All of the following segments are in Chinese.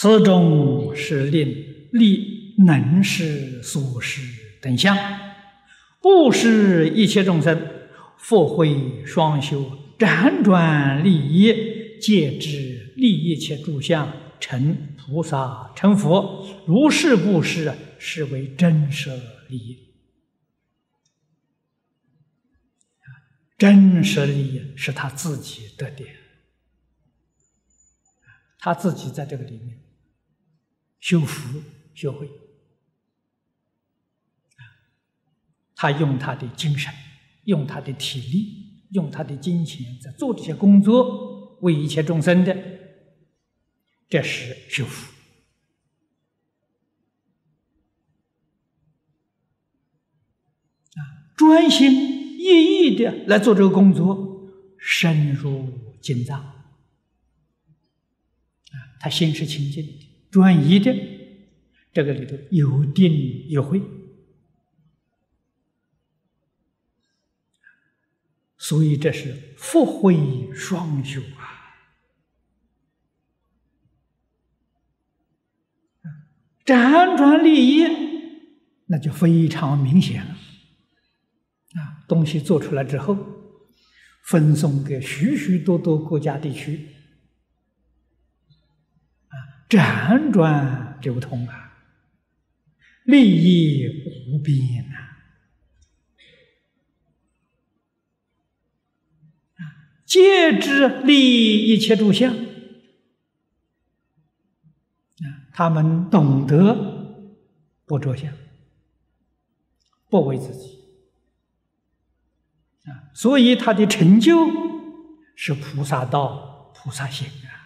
此中是令立能事所事等相，不是一切众生复慧双修，辗转利益，戒之利益一切诸相，成菩萨成佛。如是布施，是为真舍利益。真实利益是他自己得的，他自己在这个里面修福修慧，他用他的精神，用他的体力，用他的金钱在做这些工作，为一切众生的，这是修福。啊，专心一。意的来做这个工作，深入经藏。啊，他心是清净的、专一的，这个里头有定有慧，所以这是福慧双修啊，辗转利益，那就非常明显了。啊，东西做出来之后，分送给许许多多国家地区，辗转流通啊，利益无边呐，啊，皆知利益一切诸相，啊，他们懂得不着相，不为自己。啊。所以他的成就是菩萨道、菩萨行啊，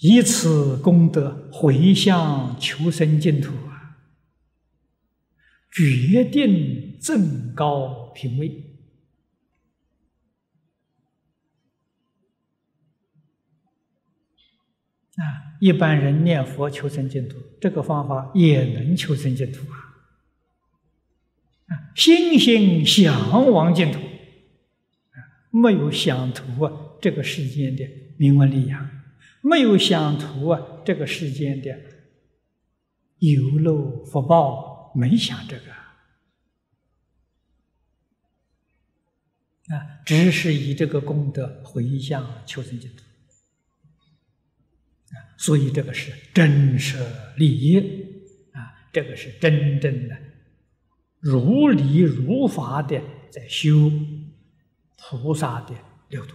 以此功德回向求生净土啊，决定正高品位啊！一般人念佛求生净土，这个方法也能求生净土啊。心心向往净土，啊，没有想图啊这个世间的名闻利养，没有想图啊这个世间的有漏福报，没想这个，啊，只是以这个功德回向求生净土，啊，所以这个是真舍利益，啊，这个是真正的。如理如法的在修菩萨的六度。